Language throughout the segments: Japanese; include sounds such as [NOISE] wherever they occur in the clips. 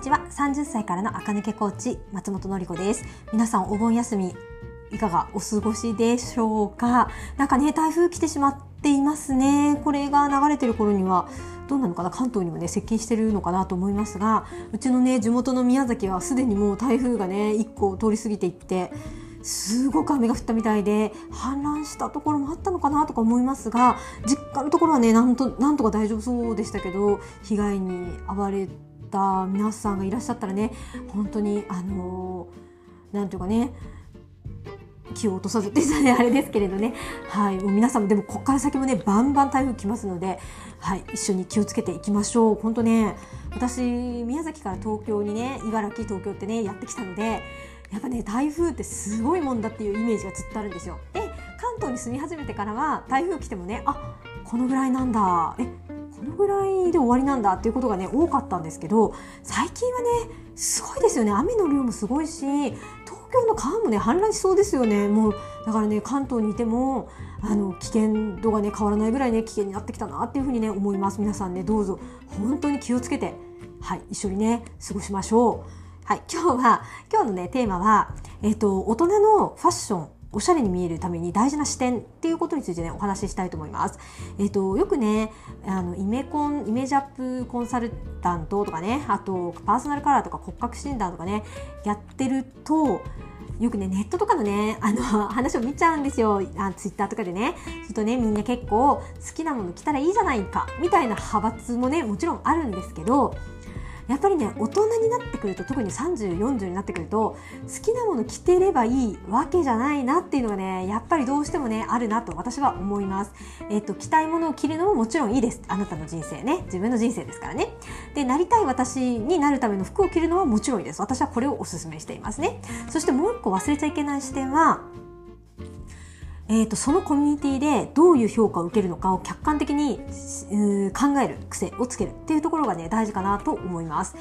にちは。30歳からの赤抜けコーチ松本の子です。皆さんお盆休みいかがお過ごしでしょうか？なんかね台風来てしまっていますね。これが流れてる頃にはどうなのかな？関東にもね接近してるのかなと思いますがうちのね地元の宮崎はすでにもう台風がね1個通り過ぎていってすごく雨が降ったみたいで氾濫したところもあったのかなとか思いますが実家のところはねなんとなんとか大丈夫そうでしたけど被害に遭われた皆さんがいらっしゃったらね本当にあのなんていうかね気を落とさずって言ったらあれですけれどね、はい、もう皆さんもでもここから先もねバンバン台風来ますので、はい、一緒に気をつけていきましょう。本当ね私宮崎から東京にね茨城東京ってねやってきたのでやっぱね台風ってすごいもんだっていうイメージがずっとあるんですよ。で関東に住み始めてからは台風来てもねあこのぐらいなんだ。えこのぐらいで終わりなんだっていうことがね多かったんですけど最近はねすごいですよね。雨の量もすごいし東京の川もね氾濫しそうですよね。もうだからね関東にいてもあの危険度がね変わらないぐらいね危険になってきたなっていうふうにね思います。皆さんねどうぞ本当に気をつけてはい一緒にね過ごしましょう。はい、今日は、今日のね、テーマは、えっ、と、大人のファッション、おしゃれに見えるために大事な視点っていうことについてね、お話ししたいと思います。えっ、と、よくね、あの、イメコン、イメージアップコンサルタントとかね、あと、パーソナルカラーとか骨格診断とかね、やってると、よくね、ネットとかのね、あの、[LAUGHS] 話を見ちゃうんですよ。あツイッターとかでね。するとね、みんな結構好きなもの着たらいいじゃないか、みたいな派閥もね、もちろんあるんですけど、やっぱりね大人になってくると特に3040になってくると好きなもの着てればいいわけじゃないなっていうのがねやっぱりどうしてもねあるなと私は思います。えっと着たいものを着るのももちろんいいですあなたの人生ね自分の人生ですからね。でなりたい私になるための服を着るのはもちろんいいです私はこれをお勧めしていますね。そしてもう一個忘れちゃいけない視点はえーと、そのコミュニティでどういう評価を受けるのかを客観的に考える癖をつけるっていうところがね大事かなと思います。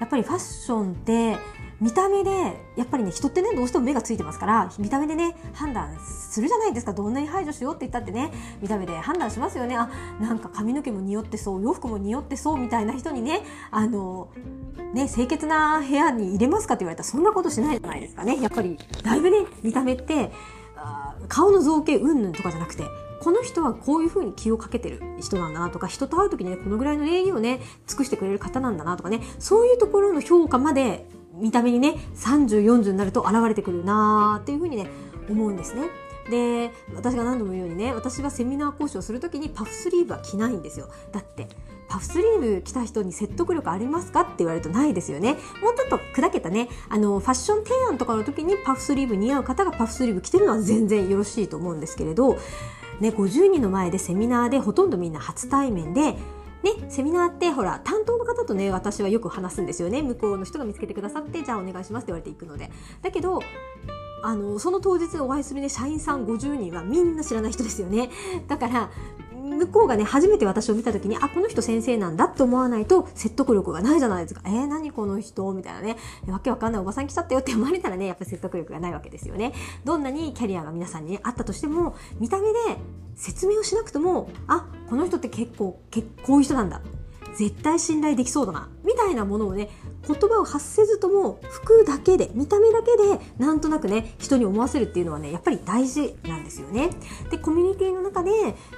やっぱりファッションって見た目でやっぱりね人ってねどうしても目がついてますから見た目でね判断するじゃないですか。どんなに排除しようって言ったってね見た目で判断しますよね。あなんか髪の毛も匂ってそう洋服も匂ってそうみたいな人にねあのね清潔な部屋に入れますかって言われたらそんなことしないじゃないですかね。やっぱりだいぶね見た目って顔の造形うんぬんとかじゃなくてこの人はこういうふうに気をかけてる人なんだなとか人と会う時にねこのぐらいの礼儀をね尽くしてくれる方なんだなとかねそういうところの評価まで見た目にね3040になると現れてくるなーっていうふうにね思うんですね。で私が何度も言うようにね私はセミナー講師をする時にパフスリーブは着ないんですよ。だってパフスリーブ着た人に説得力ありますか？って言われるとないですよね。もうちょっと砕けたね、あの、ファッション提案とかの時にパフスリーブ似合う方がパフスリーブ着てるのは全然よろしいと思うんですけれど、ね、50人の前でセミナーでほとんどみんな初対面で、ね、セミナーってほら担当の方とね私はよく話すんですよね。向こうの人が見つけてくださってじゃあお願いしますって言われていくので。だけどあのその当日お会いするね社員さん50人はみんな知らない人ですよねだから向こうがね、初めて私を見た時に、あ、この人先生なんだって思わないと説得力がないじゃないですか。えー、何この人？みたいなね、わけわかんないおばさん来ちゃったよって思われたらね、やっぱ説得力がないわけですよね。どんなにキャリアが皆さんに、ね、あったとしても、見た目で説明をしなくとも、あ、この人って結構、結こういう人なんだ。絶対信頼できそうだな。みたいなものをね、言葉を発せずとも服だけで見た目だけでなんとなくね人に思わせるっていうのはねやっぱり大事なんですよね。でコミュニティの中で、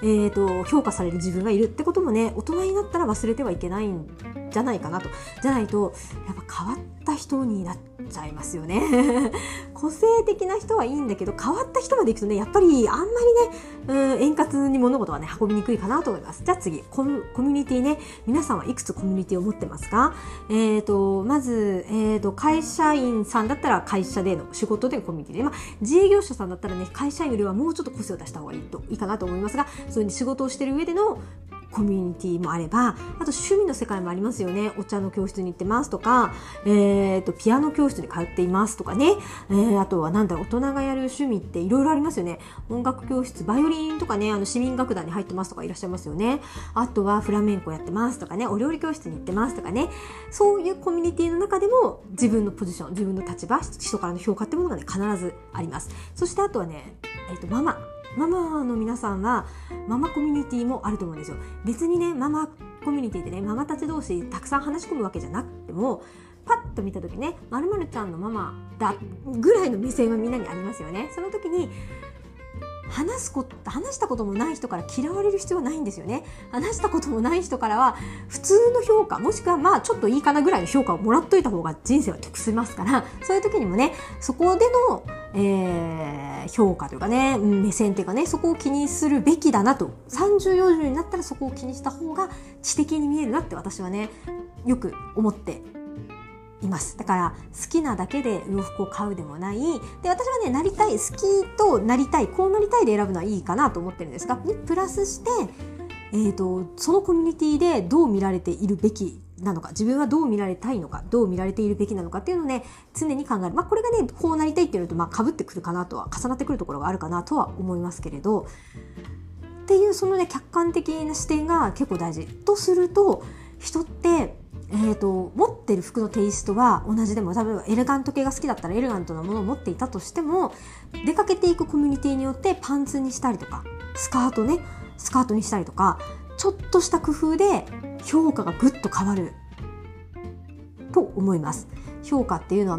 えーと、評価される自分がいるってこともね大人になったら忘れてはいけないんじゃないかなとじゃないとやっぱ変わった人になっちゃいますよね。[LAUGHS] 個性的な人はいいんだけど変わった人までいくとねやっぱりあんまりね、うん、円滑に物事はね運びにくいかなと思います。じゃあ次コミュニティね。皆さんはいくつコミュニティを持ってますか？えっ、ー、とまず、えーと、会社員さんだったら会社での仕事でのコミュニティで、まあ、自営業者さんだったらね会社員よりはもうちょっと個性を出した方がいいといいかなと思いますがそういう仕事をしてる上でのコミュニティもあれば、あと趣味の世界もありますよね。お茶の教室に行ってますとか、えっ、ー、と、ピアノ教室に通っていますとかね。えー、あとはなんだろう、大人がやる趣味っていろいろありますよね。音楽教室、バイオリンとかね、あの、市民楽団に入ってますとかいらっしゃいますよね。あとはフラメンコやってますとかね、お料理教室に行ってますとかね。そういうコミュニティの中でも自分のポジション、自分の立場、人からの評価ってものがね、必ずあります。そしてあとはね、えっ、ー、と、ママ。ママの皆さんはママコミュニティもあると思うんですよ別にねママコミュニティでねママたち同士たくさん話し込むわけじゃなくてもパッと見た時ね「まるちゃんのママだ」ぐらいの目線はみんなにありますよね。その時に話すこと話したこともない人から嫌われる必要はないんですよね。話したこともない人からは普通の評価もしくはまあちょっといいかなぐらいの評価をもらっといた方が人生は得しますからそういう時にもねそこでの、えー、評価というかね目線というかねそこを気にするべきだなと。3040になったらそこを気にした方が知的に見えるなって私はねよく思っています。だから好きなだけで洋服を買うでもない。で私はねなりたい好きとなりたいこうなりたいで選ぶのはいいかなと思ってるんですがプラスして、えーと、そのコミュニティでどう見られているべきなのか自分はどう見られたいのかどう見られているべきなのかっていうのをね常に考える、まあ、これがねこうなりたいっていうのとまあ被ってくるかなとは重なってくるところがあるかなとは思いますけれど。っていうそのね客観的な視点が結構大事。とすると人ってえーと、持ってる服のテイストは同じでも例えばエレガント系が好きだったらエレガントなものを持っていたとしても出かけていくコミュニティによってパンツにしたりとかスカートねスカートにしたりとかちょっとした工夫で評価がぐっと変わると思います。評価っていうのは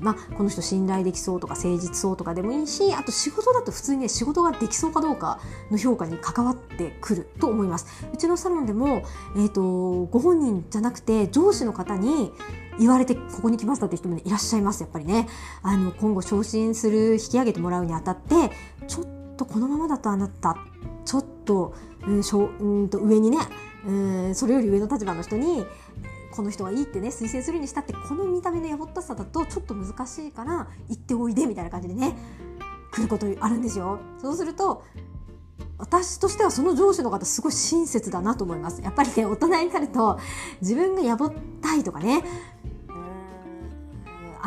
まあ、この人信頼できそうとか誠実そうとかでもいいしあと仕事だと普通にね仕事ができそうかどうかの評価に関わってくると思います。うちのサロンでも、えーと、ご本人じゃなくて上司の方に言われてここに来ましたって人も、ね、いらっしゃいます。やっぱりね。あの今後昇進する引き上げてもらうにあたってちょっとこのままだとあなたちょっと,、うん、しょうんと上にねうんそれより上の立場の人にこの人はいいってね推薦するにしたってこの見た目のやぼったさだとちょっと難しいから行っておいでみたいな感じでね来ることあるんですよ。そうすると私としてはその上司の方すごい親切だなと思います。やっぱりね、大人になると自分がやぼったいとかね、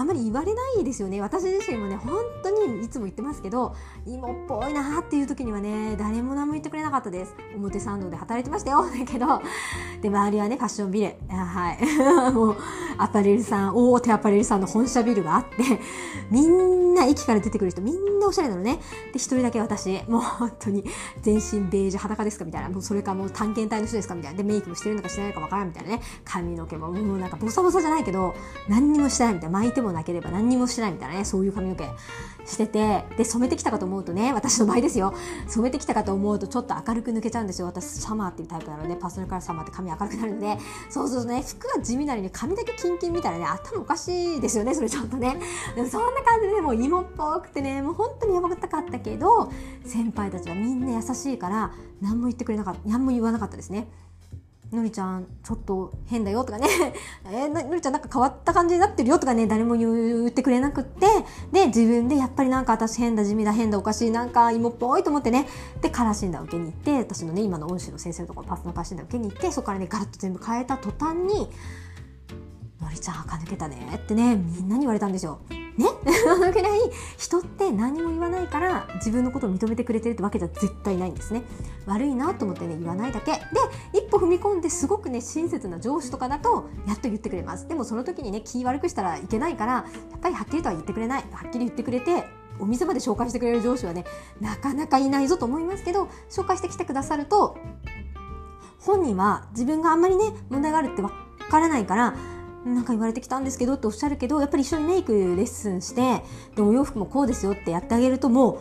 あんまり言われないですよね。私自身もね本当にいつも言ってますけど芋っぽいなっていう時にはね誰も何も言ってくれなかったです。表参道で働いてましたよ。[LAUGHS] だけどで周りはねファッションビル。はい。[LAUGHS] もうアパレルさん大手アパレルさんの本社ビルがあってみんな駅から出てくる人みんなおしゃれなのね。で一人だけ私。もう本当に全身ベージュ裸ですかみたいな。もうそれかもう探検隊の人ですかみたいな。でメイクもしてるのかしてないのかわからんみたいなね。髪の毛ももうなんかボサボサじゃないけど何にもしてないみたいな。巻いてもなければ何にもしてないみたいなねそういう髪の毛しててで染めてきたかと思うとね私の場合ですよ。染めてきたかと思うとちょっと明るく抜けちゃうんですよ。私サマーっていうタイプなのでパーソナルカラーサマーって髪明るくなるので。そうするとね。服が地味なりに髪だけキンキンみたいなね頭おかしいですよねそれちょっとね。でもそんな感じでもう芋っぽくてねもう本当にやばかったけど先輩たちはみんな優しいから何も言ってくれなかった何も言わなかったですね。のりちゃんちょっと変だよとかね。[LAUGHS] えー、のりちゃんなんか変わった感じになってるよとかね誰も言ってくれなくって。で自分でやっぱりなんか私変だ地味だ変だおかしいなんか芋っぽいと思ってね。でカラー診断受けに行って私のね今の恩師の先生のところパスのカラー診断受けに行ってそこからねガラッと全部変えた途端に「のりちゃん垢抜けたね」ってねみんなに言われたんですよ。ね。あのぐらい人って何も言わないから自分のことを認めてくれてるってわけじゃ絶対ないんですね。悪いなと思ってね言わないだけ。で一歩踏み込んですごくね親切な上司とかだとやっと言ってくれます。でもその時にね気悪くしたらいけないからやっぱりはっきりとは言ってくれない。はっきり言ってくれてお店まで紹介してくれる上司はねなかなかいないぞと思いますけど紹介してきてくださると本人は自分があんまりね問題があるってわからないからなんか言われてきたんですけどっておっしゃるけどやっぱり一緒にメイクレッスンしてでお洋服もこうですよってやってあげるともう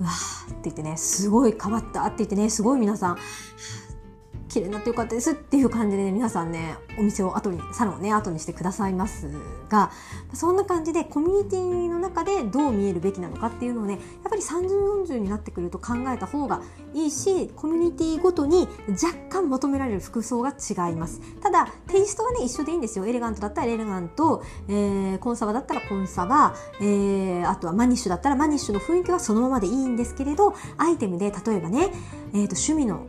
うわーって言ってねすごい変わったって言ってねすごい皆さん綺麗になってよかったですっていう感じでね皆さんねお店を後にサロンをね後にしてくださいますがそんな感じでコミュニティの中でどう見えるべきなのかっていうのをねやっぱり3040になってくると考えた方がいいしコミュニティごとに若干求められる服装が違います。ただテイストはね一緒でいいんですよ。エレガントだったらエレガント、えー、コンサバだったらコンサバ、えー、あとはマニッシュだったらマニッシュの雰囲気はそのままでいいんですけれどアイテムで例えばね、えーと趣味の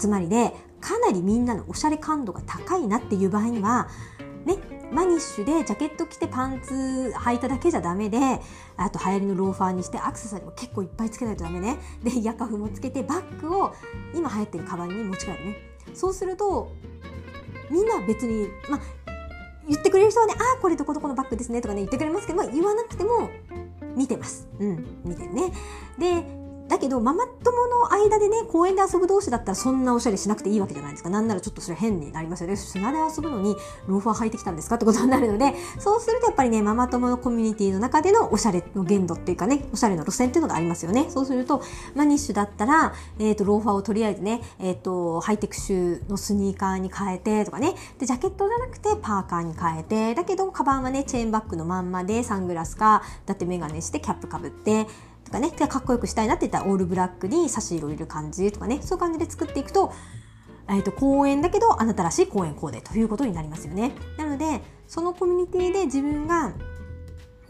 集まりでかなりみんなのおしゃれ感度が高いなっていう場合にはねマニッシュでジャケット着てパンツ履いただけじゃダメであと流行りのローファーにしてアクセサリーも結構いっぱいつけないとダメね。でイヤカフもつけてバッグを今流行ってるカバンに持ち帰るね。そうするとみんな別にまあ言ってくれる人はねああこれどこどこのバッグですねとかね言ってくれますけど、まあ、言わなくても見てます。うん見てるね。でだけどママ友の間でね公園で遊ぶ同士だったらそんなおしゃれしなくていいわけじゃないですか。なんならちょっとそれ変になりますよね。砂で遊ぶのにローファー履いてきたんですかってことになるのでそうするとやっぱりねママ友のコミュニティの中でのおしゃれの限度っていうかねおしゃれの路線っていうのがありますよね。そうするとマニッシュだったら、えーと、ローファーをとりあえずね、えーと、ハイテクシューのスニーカーに変えてとかね。でジャケットじゃなくてパーカーに変えて。だけどカバンはねチェーンバッグのまんまでサングラスかだってメガネしてキャップかぶってかねかっこよくしたいなって言ったらオールブラックに差し色入れる感じとかねそういう感じで作っていくと,、えーと、公園だけどあなたらしい公園コーデということになりますよね。なのでそのコミュニティで自分が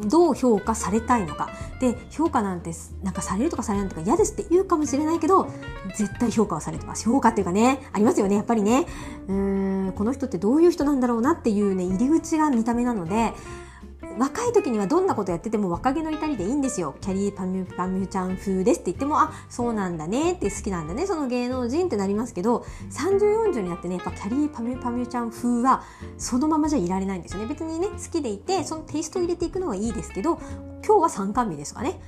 どう評価されたいのか。で評価なんてなんかされるとかされないとか嫌ですって言うかもしれないけど絶対評価はされてます。評価っていうかねありますよねやっぱりね。うんこの人ってどういう人なんだろうなっていうね入り口が見た目なので若い時にはどんなことやってても若気の至りでいいんですよ。キャリーパミュパミュちゃん風ですって言っても、あ、そうなんだねって好きなんだね、その芸能人ってなりますけど、30、40になってね、やっぱキャリーパミュパミュちゃん風はそのままじゃいられないんですよね。別にね、好きでいて、そのテイストを入れていくのはいいですけど、今日は参観日ですかね。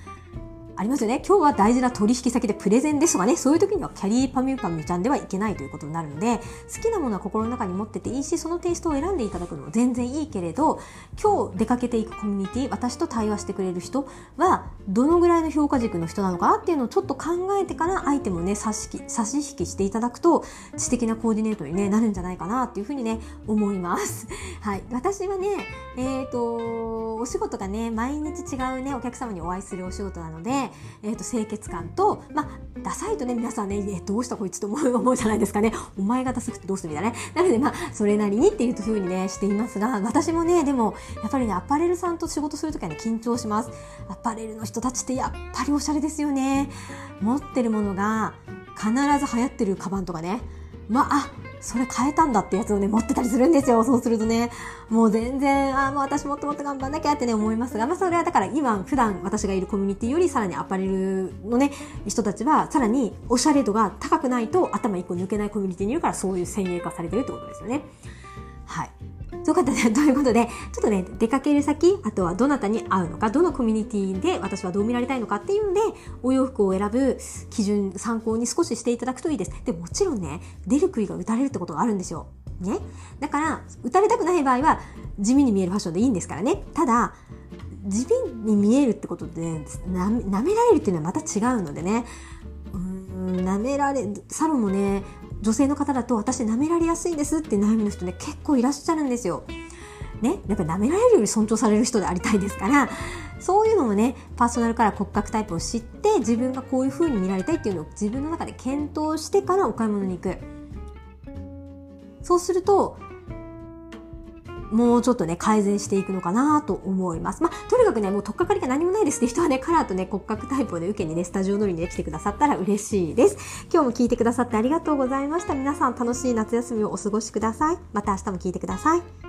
ありますよね。今日は大事な取引先でプレゼンですとかね、そういう時にはキャリーパミュパミュちゃんではいけないということになるので、好きなものは心の中に持ってていいし、そのテイストを選んでいただくのも全然いいけれど、今日出かけていくコミュニティ、私と対話してくれる人は、どのぐらいの評価軸の人なのかなっていうのをちょっと考えてからアイテムをね、差し差し引きしていただくと、知的なコーディネートに、ね、なるんじゃないかなっていうふうにね、思います。[LAUGHS] はい。私はね、えっ、ー、と、お仕事がね、毎日違うね、お客様にお会いするお仕事なので、え、ー、と、清潔感と、まあ、ダサいとね、皆さんね、えどうしたこいつと思う [LAUGHS] 思うじゃないですかね。お前がダサくてどうするみたいなね。なので、まあ、それなりにっていうふうにね、していますが、私もね、でも、やっぱりね、アパレルさんと仕事するときはね、緊張します。アパレルの人たちってやっぱりおしゃれですよね。持ってるものが、必ず流行ってるカバンとかね。まあ、あ、それ変えたんだってやつをね、持ってたりするんですよ。そうするとね、もう全然、あ、もう私もっともっと頑張んなきゃってね、思いますが、まあそれはだから今、普段私がいるコミュニティよりさらにアパレルのね、人たちは、さらにおしゃれ度が高くないと頭一個抜けないコミュニティにいるから、そういう先鋭化されてるってことですよね。はい。そうかったね。[LAUGHS] ということで、ちょっとね、出かける先、あとはどなたに会うのか、どのコミュニティで私はどう見られたいのかっていうんで、お洋服を選ぶ基準、参考に少ししていただくといいです。で、もちろんね、出る杭が打たれるってことがあるんですよ。ね。だから、打たれたくない場合は、地味に見えるファッションでいいんですからね。ただ、地味に見えるってことで、な舐められるっていうのはまた違うのでね。うん、舐められ、サロンもね、女性の方だと私舐められやすいんですって悩みの人ね結構いらっしゃるんですよ。ね、やっぱり舐められるより尊重される人でありたいですからそういうのもねパーソナルから骨格タイプを知って自分がこういう風に見られたいっていうのを自分の中で検討してからお買い物に行くそうするともうちょっとね、改善していくのかなと思います。まあ、とにかくね、もう取っかかりが何もないですって人はね、カラーとね、骨格タイプをね、受けにね、スタジオ乗りにね、来てくださったら嬉しいです。今日も聞いてくださってありがとうございました。皆さん楽しい夏休みをお過ごしください。また明日も聞いてください。